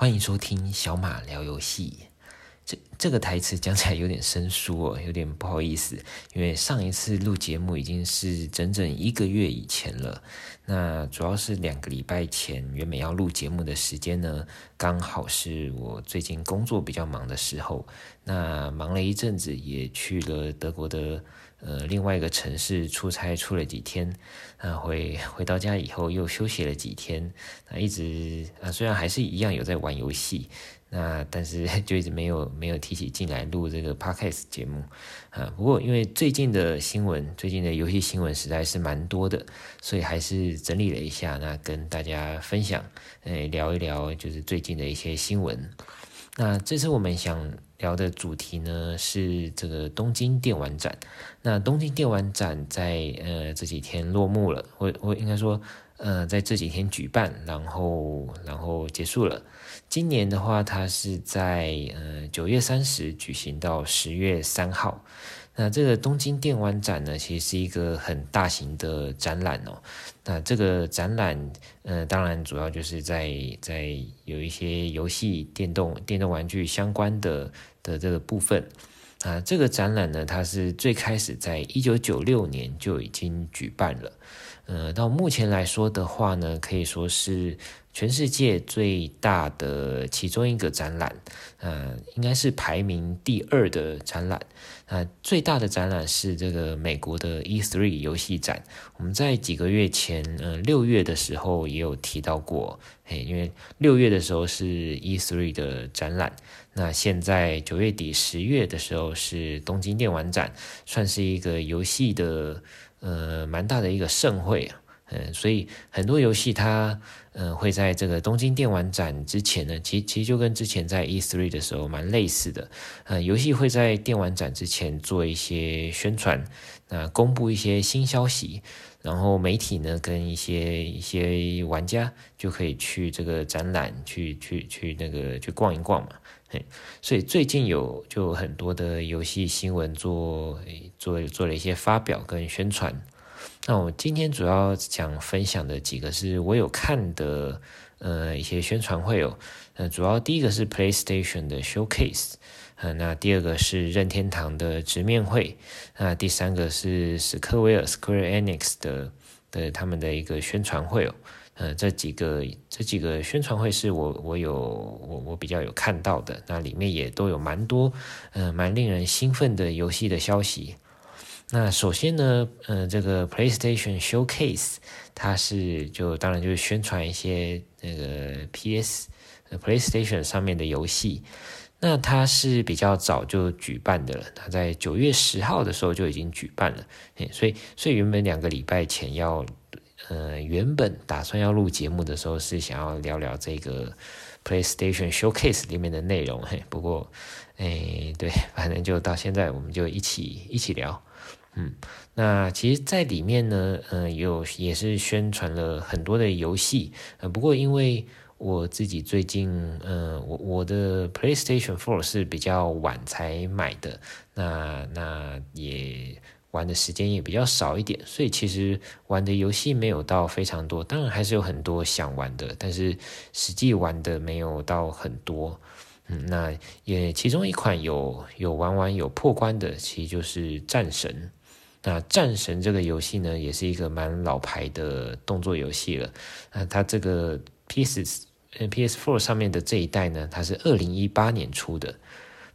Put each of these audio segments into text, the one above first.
欢迎收听小马聊游戏。这这个台词讲起来有点生疏哦，有点不好意思，因为上一次录节目已经是整整一个月以前了。那主要是两个礼拜前原本要录节目的时间呢，刚好是我最近工作比较忙的时候。那忙了一阵子，也去了德国的。呃，另外一个城市出差出了几天，啊，回回到家以后又休息了几天，那，一直啊，虽然还是一样有在玩游戏，那但是 就一直没有没有提起劲来录这个 podcast 节目，啊，不过因为最近的新闻，最近的游戏新闻实在是蛮多的，所以还是整理了一下，那跟大家分享，呃，聊一聊就是最近的一些新闻。那这次我们想聊的主题呢，是这个东京电玩展。那东京电玩展在呃这几天落幕了，我我应该说呃在这几天举办，然后然后结束了。今年的话，它是在呃九月三十举行到十月三号。那这个东京电玩展呢，其实是一个很大型的展览哦。那这个展览，呃，当然主要就是在在有一些游戏、电动、电动玩具相关的的这个部分啊。这个展览呢，它是最开始在一九九六年就已经举办了。呃，到目前来说的话呢，可以说是全世界最大的其中一个展览，呃，应该是排名第二的展览。呃，最大的展览是这个美国的 E3 游戏展。我们在几个月前，呃，六月的时候也有提到过，嘿，因为六月的时候是 E3 的展览，那现在九月底十月的时候是东京电玩展，算是一个游戏的。呃，蛮大的一个盛会啊，嗯，所以很多游戏它，嗯，会在这个东京电玩展之前呢，其其实就跟之前在 E3 的时候蛮类似的，嗯，游戏会在电玩展之前做一些宣传，那公布一些新消息，然后媒体呢跟一些一些玩家就可以去这个展览去去去那个去逛一逛嘛。所以最近有就很多的游戏新闻做做做了一些发表跟宣传。那我今天主要想分享的几个是我有看的呃一些宣传会哦。呃，主要第一个是 PlayStation 的 Showcase，呃，那第二个是任天堂的直面会，那第三个是史克威尔 Square Enix 的的他们的一个宣传会哦。呃，这几个这几个宣传会是我我有我我比较有看到的，那里面也都有蛮多呃蛮令人兴奋的游戏的消息。那首先呢，呃，这个 PlayStation Showcase 它是就当然就是宣传一些那个 PS PlayStation 上面的游戏。那它是比较早就举办的了，它在九月十号的时候就已经举办了，所以所以原本两个礼拜前要。呃，原本打算要录节目的时候是想要聊聊这个 PlayStation Showcase 里面的内容，嘿，不过，哎，对，反正就到现在我们就一起一起聊，嗯，那其实，在里面呢，呃，有也是宣传了很多的游戏，呃，不过因为我自己最近，呃，我我的 PlayStation Four 是比较晚才买的，那那也。玩的时间也比较少一点，所以其实玩的游戏没有到非常多。当然还是有很多想玩的，但是实际玩的没有到很多。嗯，那也其中一款有有玩完有破关的，其实就是《战神》。那《战神》这个游戏呢，也是一个蛮老牌的动作游戏了。那它这个 PS PS4 上面的这一代呢，它是二零一八年出的。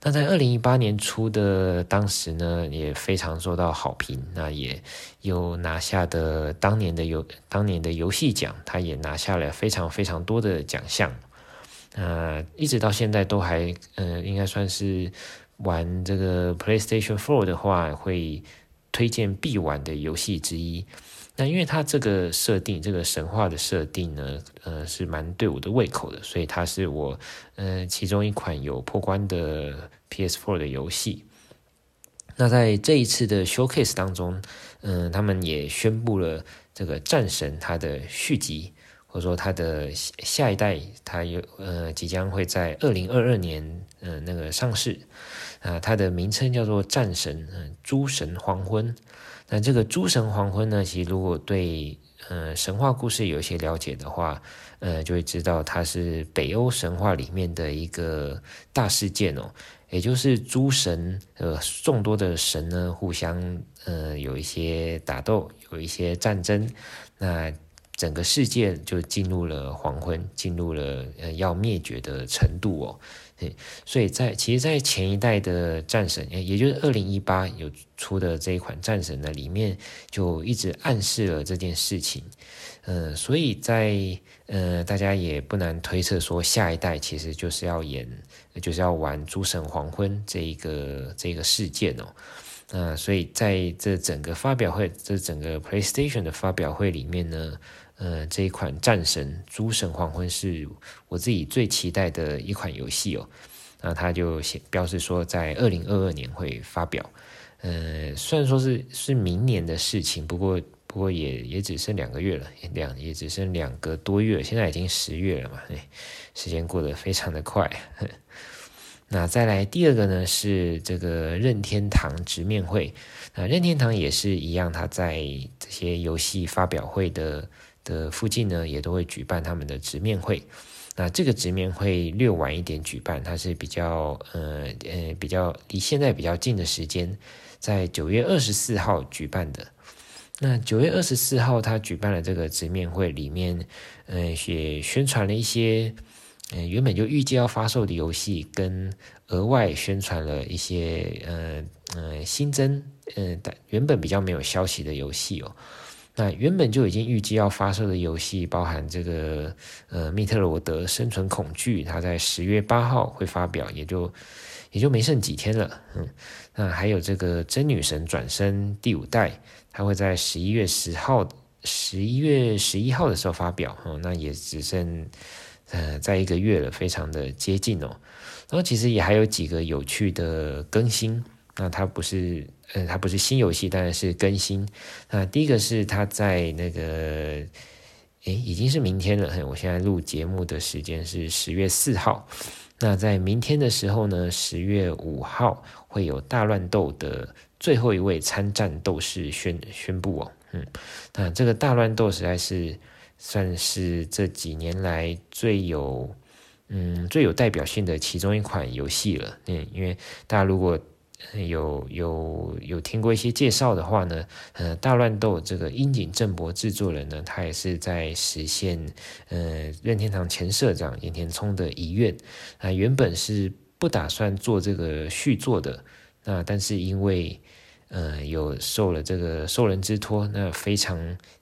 那在二零一八年初的当时呢，也非常受到好评，那也有拿下的当年的游当年的游戏奖，他也拿下了非常非常多的奖项，呃，一直到现在都还，呃，应该算是玩这个 PlayStation Four 的话，会推荐必玩的游戏之一。那因为它这个设定，这个神话的设定呢，呃，是蛮对我的胃口的，所以它是我，呃，其中一款有破关的 PS4 的游戏。那在这一次的 Showcase 当中，嗯、他们也宣布了这个战神它的续集，或者说它的下一代，它有呃即将会在二零二二年，嗯、呃，那个上市。啊、呃，它的名称叫做战神，诸神黄昏。那这个诸神黄昏呢，其实如果对呃神话故事有一些了解的话，呃，就会知道它是北欧神话里面的一个大事件哦，也就是诸神呃众多的神呢互相呃有一些打斗，有一些战争，那整个世界就进入了黄昏，进入了呃要灭绝的程度哦。所以在其实，在前一代的战神，也就是二零一八有出的这一款战神呢，里面就一直暗示了这件事情。呃，所以在呃，大家也不难推测说，下一代其实就是要演，就是要玩诸神黄昏这一个这个事件哦。那、所以在这整个发表会，这整个 PlayStation 的发表会里面呢。呃，这一款战神诸神黄昏是我自己最期待的一款游戏哦。那他就写标示说，在二零二二年会发表。呃，虽然说是是明年的事情，不过不过也也只剩两个月了，两也只剩两个多月，现在已经十月了嘛，哎，时间过得非常的快。那再来第二个呢，是这个任天堂直面会。那任天堂也是一样，他在这些游戏发表会的。的附近呢，也都会举办他们的直面会。那这个直面会略晚一点举办，它是比较呃呃比较离现在比较近的时间，在九月二十四号举办的。那九月二十四号，他举办了这个直面会，里面呃也宣传了一些呃原本就预计要发售的游戏，跟额外宣传了一些呃呃新增呃原本比较没有消息的游戏哦。那原本就已经预计要发售的游戏，包含这个呃《密特罗德生存恐惧》，它在十月八号会发表，也就也就没剩几天了。嗯，那还有这个《真女神转生》第五代，它会在十一月十号、十一月十一号的时候发表。哦，那也只剩呃在一个月了，非常的接近哦。然后其实也还有几个有趣的更新。那它不是，呃，它不是新游戏，当然是更新。那第一个是它在那个，诶，已经是明天了。我现在录节目的时间是十月四号。那在明天的时候呢，十月五号会有大乱斗的最后一位参战斗士宣宣布哦。嗯，那这个大乱斗实在是算是这几年来最有，嗯，最有代表性的其中一款游戏了。嗯，因为大家如果有有有听过一些介绍的话呢，呃，大乱斗这个樱井正博制作人呢，他也是在实现呃任天堂前社长岩田聪的遗愿啊，原本是不打算做这个续作的，那但是因为呃有受了这个受人之托，那非常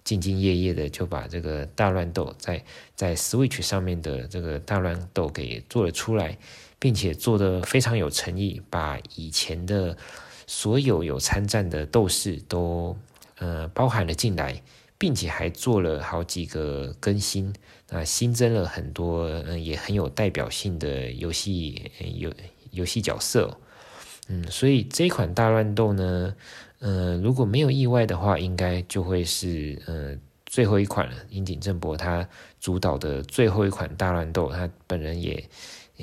兢兢业业的就把这个大乱斗在在 Switch 上面的这个大乱斗给做了出来。并且做得非常有诚意，把以前的所有有参战的斗士都呃包含了进来，并且还做了好几个更新，那新增了很多嗯也很有代表性的游戏游游戏角色，嗯，所以这一款大乱斗呢，呃如果没有意外的话，应该就会是呃最后一款了。樱井正博他主导的最后一款大乱斗，他本人也。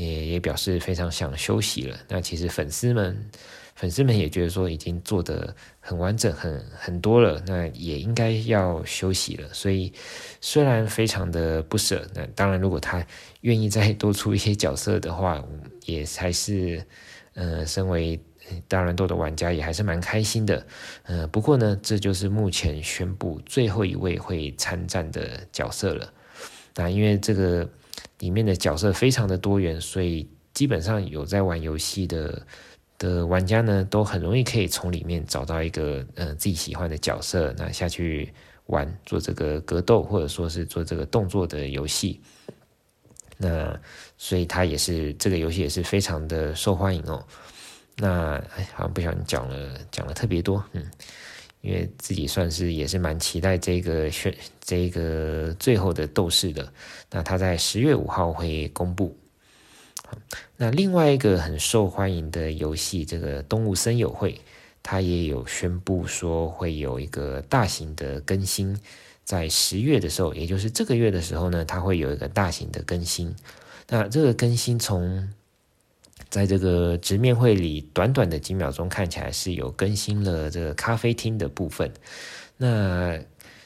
也也表示非常想休息了。那其实粉丝们，粉丝们也觉得说已经做得很完整、很很多了，那也应该要休息了。所以虽然非常的不舍，那当然如果他愿意再多出一些角色的话，也还是，呃，身为大乱斗的玩家也还是蛮开心的。呃，不过呢，这就是目前宣布最后一位会参战的角色了。那因为这个。里面的角色非常的多元，所以基本上有在玩游戏的的玩家呢，都很容易可以从里面找到一个呃自己喜欢的角色，那下去玩做这个格斗或者说是做这个动作的游戏。那所以它也是这个游戏也是非常的受欢迎哦。那哎，好像不小心讲了讲了特别多，嗯。因为自己算是也是蛮期待这个选这个最后的斗士的，那他在十月五号会公布。那另外一个很受欢迎的游戏，这个动物森友会，他也有宣布说会有一个大型的更新，在十月的时候，也就是这个月的时候呢，它会有一个大型的更新。那这个更新从在这个直面会里，短短的几秒钟看起来是有更新了这个咖啡厅的部分。那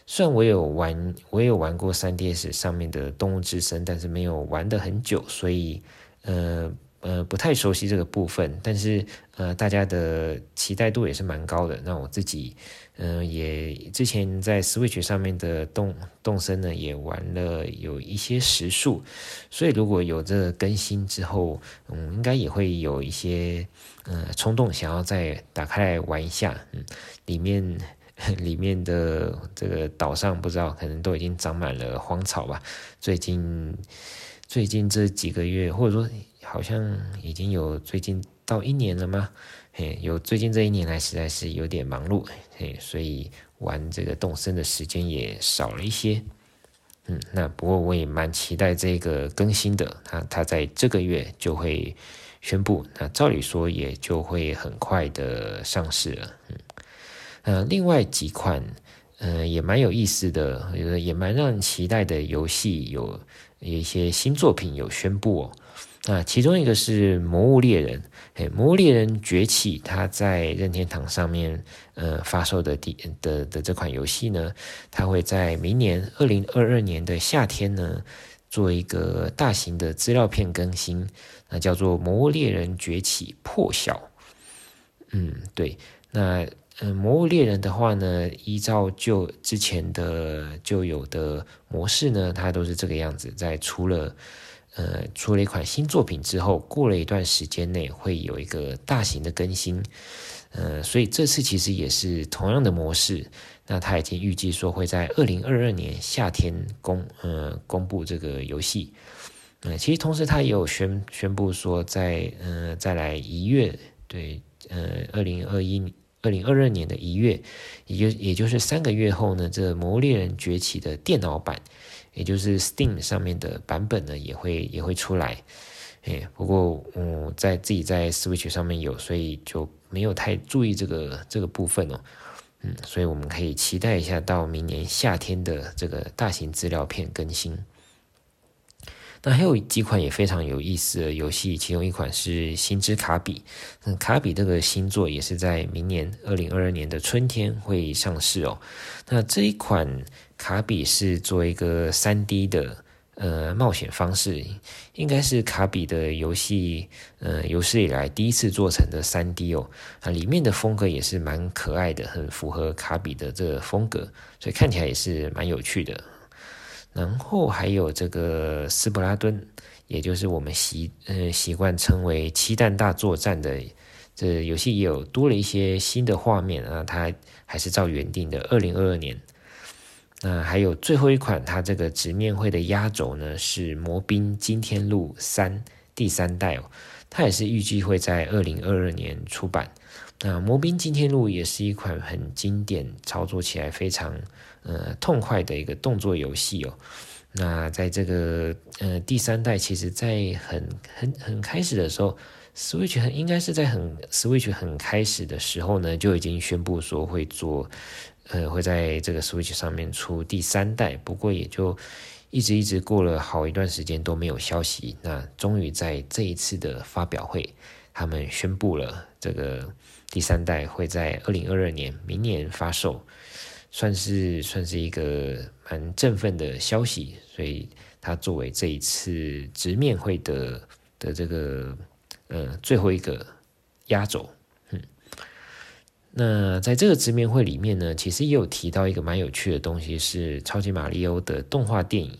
虽然我有玩，我也有玩过 3DS 上面的《动物之声》，但是没有玩得很久，所以呃呃不太熟悉这个部分。但是呃大家的期待度也是蛮高的。那我自己嗯、呃、也之前在 Switch 上面的动动森呢也玩了有一些时数，所以如果有这个更新之后，嗯应该也会有一些呃冲动想要再打开来玩一下。嗯，里面。里面的这个岛上不知道，可能都已经长满了荒草吧。最近最近这几个月，或者说好像已经有最近到一年了吗？嘿，有最近这一年来实在是有点忙碌，嘿，所以玩这个动森的时间也少了一些。嗯，那不过我也蛮期待这个更新的，它它在这个月就会宣布，那照理说也就会很快的上市了。嗯。呃，另外几款，呃，也蛮有意思的，也蛮让人期待的游戏，有有一些新作品有宣布哦。那其中一个是《魔物猎人》，哎，《魔物猎人崛起》，它在任天堂上面，呃，发售的第的的这款游戏呢，它会在明年二零二二年的夏天呢，做一个大型的资料片更新，那叫做《魔物猎人崛起：破晓》。嗯，对，那。嗯，魔物猎人的话呢，依照旧之前的旧有的模式呢，它都是这个样子。在除了呃出了一款新作品之后，过了一段时间内会有一个大型的更新。呃，所以这次其实也是同样的模式。那他已经预计说会在二零二二年夏天公呃公布这个游戏。呃，其实同时他也有宣宣布说在呃再来一月，对，呃二零二一。二零二二年的一月，也就也就是三个月后呢，这《魔猎人崛起》的电脑版，也就是 Steam 上面的版本呢，也会也会出来。哎，不过嗯，在自己在 Switch 上面有，所以就没有太注意这个这个部分哦。嗯，所以我们可以期待一下到明年夏天的这个大型资料片更新。那还有几款也非常有意思的游戏，其中一款是《星之卡比》。嗯，卡比这个新作也是在明年二零二二年的春天会上市哦。那这一款卡比是做一个三 D 的呃冒险方式，应该是卡比的游戏呃有史以来第一次做成的三 D 哦。啊，里面的风格也是蛮可爱的，很符合卡比的这个风格，所以看起来也是蛮有趣的。然后还有这个斯普拉遁，也就是我们习呃习惯称为“七弹大作战”的这游戏，也有多了一些新的画面啊。它还是照原定的二零二二年。那还有最后一款，它这个直面会的压轴呢是《魔兵惊天录三》第三代哦，它也是预计会在二零二二年出版。那《魔兵惊天录》也是一款很经典、操作起来非常。呃，痛快的一个动作游戏哦。那在这个呃第三代，其实在很很很开始的时候，Switch 很应该是在很 Switch 很开始的时候呢，就已经宣布说会做，呃，会在这个 Switch 上面出第三代。不过也就一直一直过了好一段时间都没有消息。那终于在这一次的发表会，他们宣布了这个第三代会在二零二二年明年发售。算是算是一个蛮振奋的消息，所以它作为这一次直面会的的这个呃最后一个压轴，那在这个直面会里面呢，其实也有提到一个蛮有趣的东西，是超级马里奥的动画电影，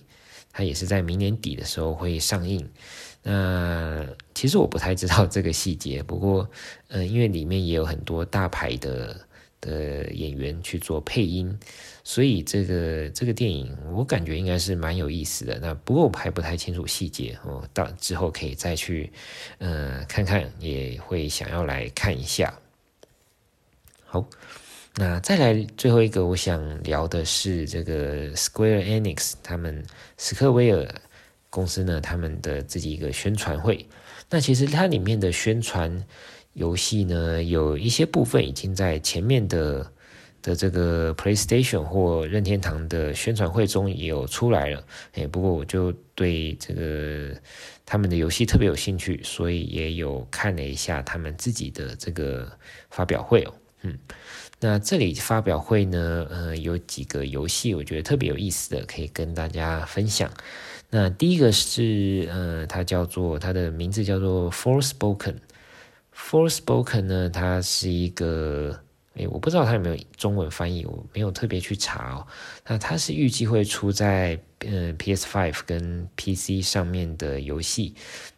它也是在明年底的时候会上映。那其实我不太知道这个细节，不过呃，因为里面也有很多大牌的。的演员去做配音，所以这个这个电影我感觉应该是蛮有意思的。那不过我还不太清楚细节哦，到之后可以再去呃看看，也会想要来看一下。好，那再来最后一个我想聊的是这个 Square Enix 他们史克威尔公司呢，他们的自己一个宣传会。那其实它里面的宣传。游戏呢，有一些部分已经在前面的的这个 PlayStation 或任天堂的宣传会中也有出来了。哎，不过我就对这个他们的游戏特别有兴趣，所以也有看了一下他们自己的这个发表会哦。嗯，那这里发表会呢，呃，有几个游戏我觉得特别有意思的，可以跟大家分享。那第一个是，呃，它叫做它的名字叫做 Forspoken。Forspoken 呢，它是一个，诶，我不知道它有没有中文翻译，我没有特别去查哦。那它是预计会出在，呃，PS5 跟 PC 上面的游戏。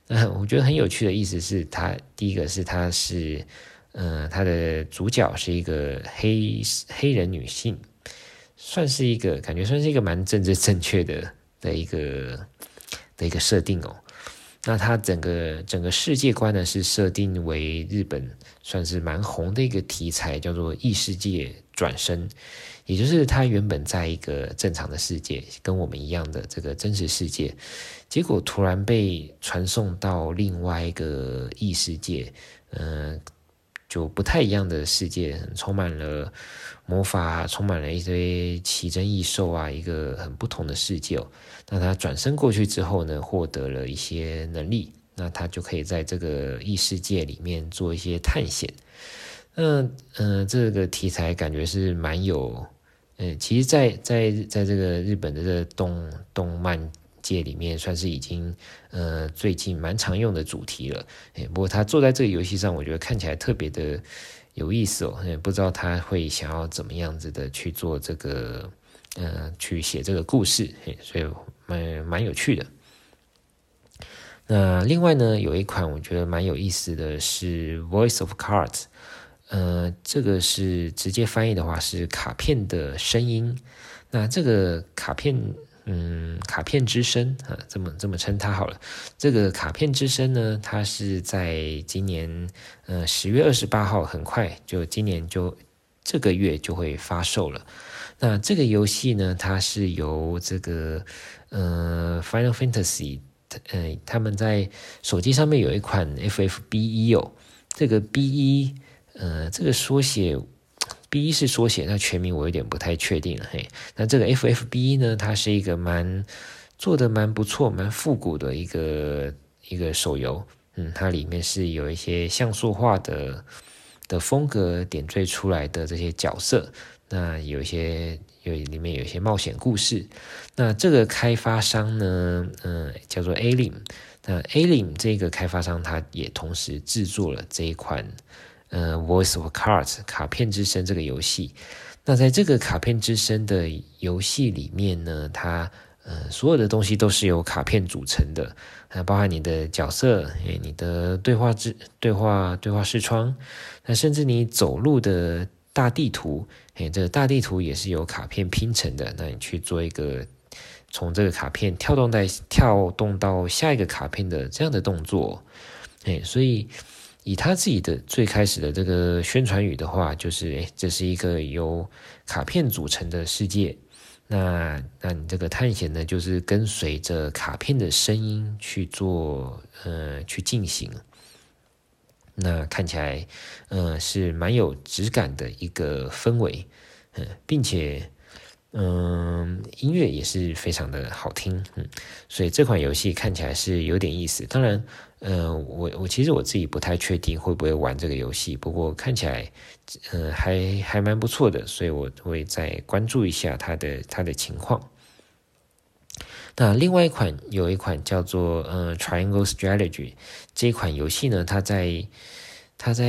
那我觉得很有趣的意思是，它第一个是它是，呃，它的主角是一个黑黑人女性，算是一个感觉算是一个蛮政治正确的。的一个的一个设定哦，那它整个整个世界观呢是设定为日本算是蛮红的一个题材，叫做异世界转生，也就是它原本在一个正常的世界，跟我们一样的这个真实世界，结果突然被传送到另外一个异世界，嗯、就不太一样的世界，充满了。魔法充满了一堆奇珍异兽啊，一个很不同的世界哦。那他转生过去之后呢，获得了一些能力，那他就可以在这个异世界里面做一些探险。那嗯、这个题材感觉是蛮有，嗯、呃，其实在，在在在这个日本的这个动动漫界里面，算是已经呃最近蛮常用的主题了。不过他坐在这个游戏上，我觉得看起来特别的。有意思哦，不知道他会想要怎么样子的去做这个，呃，去写这个故事，所以蛮蛮有趣的。那另外呢，有一款我觉得蛮有意思的是《Voice of Cards》，呃，这个是直接翻译的话是卡片的声音。那这个卡片。嗯，卡片之声啊，这么这么称它好了。这个卡片之声呢，它是在今年呃十月二十八号，很快就今年就这个月就会发售了。那这个游戏呢，它是由这个呃 Final Fantasy，呃他们在手机上面有一款 FFBE 哦，这个 BE 呃这个缩写。B 是缩写，那全名我有点不太确定了。嘿，那这个 FFB 呢，它是一个蛮做的蛮不错、蛮复古的一个一个手游。嗯，它里面是有一些像素化的的风格点缀出来的这些角色。那有一些有里面有一些冒险故事。那这个开发商呢，嗯，叫做 Alim。那 Alim 这个开发商，他也同时制作了这一款。呃，Voice of Cards 卡片之声这个游戏，那在这个卡片之声的游戏里面呢，它呃所有的东西都是由卡片组成的，那包含你的角色，你的对话之对话对话视窗，那甚至你走路的大地图，诶，这个大地图也是由卡片拼成的，那你去做一个从这个卡片跳动在跳动到下一个卡片的这样的动作，诶，所以。以他自己的最开始的这个宣传语的话，就是诶，这是一个由卡片组成的世界。那那你这个探险呢，就是跟随着卡片的声音去做，呃，去进行。那看起来，呃，是蛮有质感的一个氛围，嗯，并且，嗯，音乐也是非常的好听，嗯，所以这款游戏看起来是有点意思。当然。嗯，我我其实我自己不太确定会不会玩这个游戏，不过看起来，嗯，还还蛮不错的，所以我会再关注一下它的它的情况。那另外一款有一款叫做嗯 Triangle Strategy 这款游戏呢，它在。他在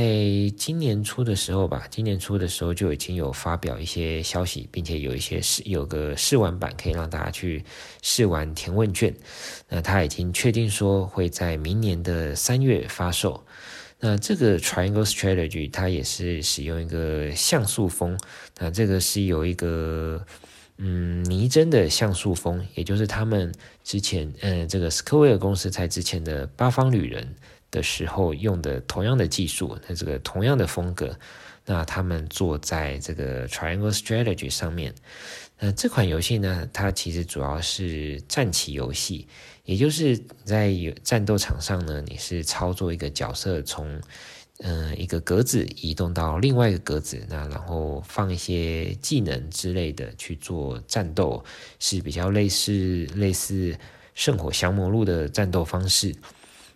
今年初的时候吧，今年初的时候就已经有发表一些消息，并且有一些试有个试玩版可以让大家去试玩填问卷。那他已经确定说会在明年的三月发售。那这个 Triangle Strategy 它也是使用一个像素风，那这个是有一个嗯拟真的像素风，也就是他们之前嗯这个 Square 公司在之前的八方旅人。的时候用的同样的技术，那这个同样的风格，那他们做在这个 Triangle Strategy 上面。那这款游戏呢，它其实主要是战棋游戏，也就是在有战斗场上呢，你是操作一个角色从嗯、一个格子移动到另外一个格子，那然后放一些技能之类的去做战斗，是比较类似类似圣火降魔录的战斗方式。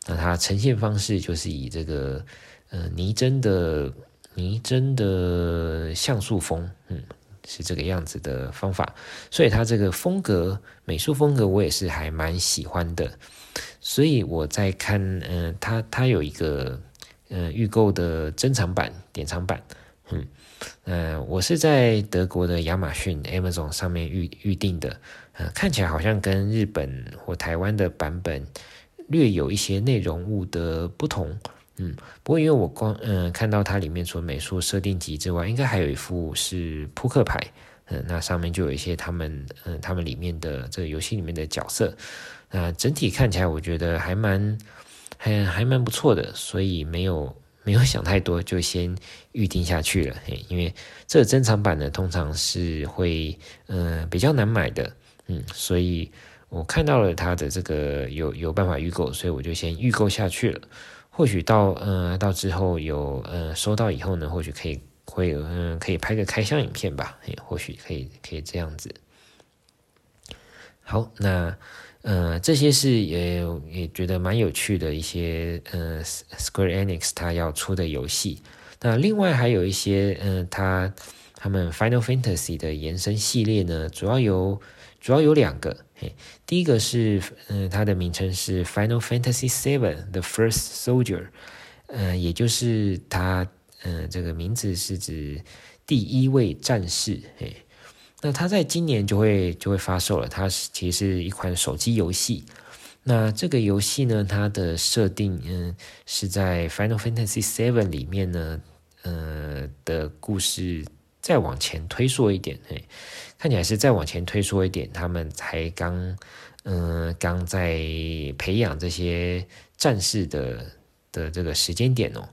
那它呈现方式就是以这个呃拟真的拟真的像素风，嗯，是这个样子的方法，所以它这个风格美术风格我也是还蛮喜欢的，所以我在看，嗯、它它有一个嗯、呃、预购的珍藏版典藏版，嗯，呃，我是在德国的亚马逊 Amazon 上面预预定的，呃，看起来好像跟日本或台湾的版本略有一些内容物的不同。嗯，不过因为我光嗯、看到它里面除了美术设定集之外，应该还有一副是扑克牌，嗯、那上面就有一些他们嗯、他们里面的这个游戏里面的角色，那、整体看起来我觉得还蛮还还蛮不错的，所以没有没有想太多，就先预定下去了。嘿，因为这个珍藏版呢，通常是会嗯、比较难买的，嗯，所以我看到了它的这个有有办法预购，所以我就先预购下去了。或许到呃到之后有呃收到以后呢，或许可以会嗯、可以拍个开箱影片吧，诶，或许可以可以这样子。好，那呃这些是也也觉得蛮有趣的一些呃 Square Enix 它要出的游戏。那另外还有一些嗯、呃，它他们 Final Fantasy 的延伸系列呢，主要由主要有两个。嘿第一个是，嗯，它的名称是 Final Fantasy VII: The First Soldier，呃，也就是它，嗯，这个名字是指第一位战士。嘿，那它在今年就会就会发售了。它是其实是一款手机游戏。那这个游戏呢，它的设定，嗯，是在 Final Fantasy VII 里面呢，呃的故事。再往前推说一点，嘿，看起来是再往前推说一点，他们才刚，嗯、刚在培养这些战士的的这个时间点哦。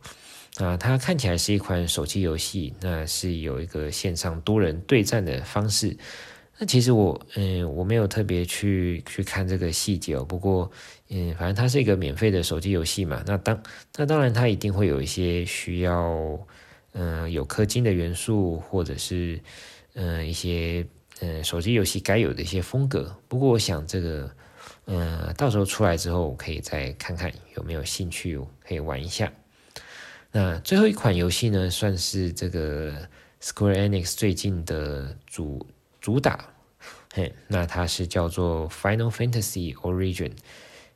啊，它看起来是一款手机游戏，那是有一个线上多人对战的方式。那其实我，嗯，我没有特别去去看这个细节哦。不过，嗯，反正它是一个免费的手机游戏嘛，那当那当然它一定会有一些需要。嗯、有氪金的元素，或者是嗯、一些嗯、手机游戏该有的一些风格。不过我想这个嗯、到时候出来之后，我可以再看看有没有兴趣可以玩一下。那最后一款游戏呢，算是这个 Square Enix 最近的主主打。嘿，那它是叫做 Final Fantasy Origin，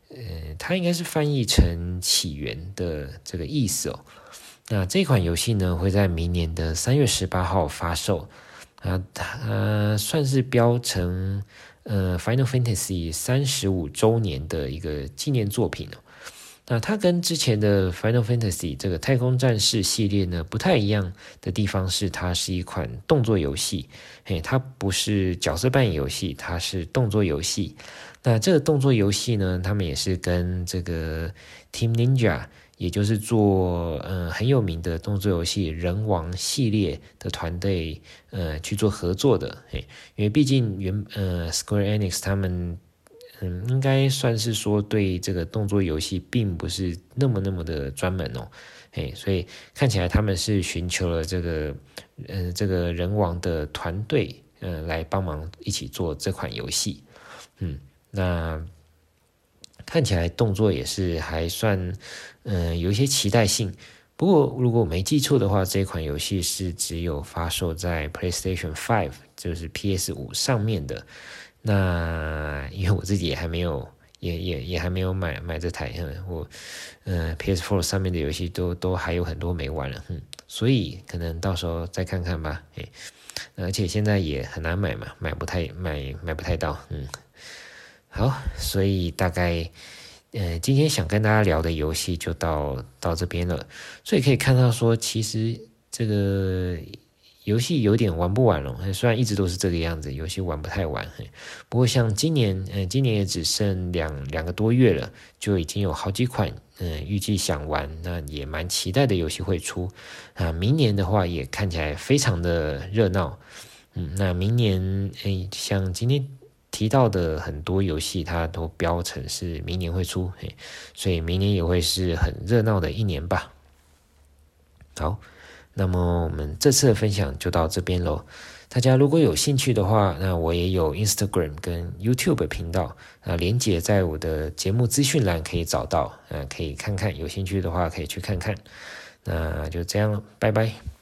呃，它应该是翻译成起源的这个意思哦。那这款游戏呢，会在明年的三月十八号发售，啊，它算是标成呃 Final Fantasy 三十五周年的一个纪念作品哦。那它跟之前的 Final Fantasy 这个太空战士系列呢，不太一样的地方是，它是一款动作游戏，嘿，它不是角色扮演游戏，它是动作游戏。那这个动作游戏呢，他们也是跟这个 Team Ninja。也就是做嗯很有名的动作游戏《人王》系列的团队呃去做合作的，嘿，因为毕竟原呃 Square Enix 他们嗯应该算是说对这个动作游戏并不是那么那么的专门哦，嘿，所以看起来他们是寻求了这个呃这个人王的团队呃来帮忙一起做这款游戏，嗯，那。看起来动作也是还算，嗯、有一些期待性。不过如果我没记错的话，这款游戏是只有发售在 PlayStation 5，就是 PS 五上面的。那 因为我自己也还没有，也也也还没有买买这台，我，嗯、，PS Four 上面的游戏都都还有很多没玩了，嗯，所以可能到时候再看看吧，哎，而且现在也很难买嘛，买不太买买不太到，嗯。好，所以大概，呃，今天想跟大家聊的游戏就到到这边了。所以可以看到说，其实这个游戏有点玩不完了。虽然一直都是这个样子，游戏玩不太完。不过像今年，呃，今年也只剩两两个多月了，就已经有好几款，嗯、预计想玩，那也蛮期待的游戏会出。啊，明年的话也看起来非常的热闹。嗯，那明年，哎，像今天。提到的很多游戏，它都标成是明年会出，嘿，所以明年也会是很热闹的一年吧。好，那么我们这次的分享就到这边喽。大家如果有兴趣的话，那我也有 Instagram 跟 YouTube 频道，啊，连结在我的节目资讯栏可以找到，嗯，可以看看，有兴趣的话可以去看看。那就这样，拜拜。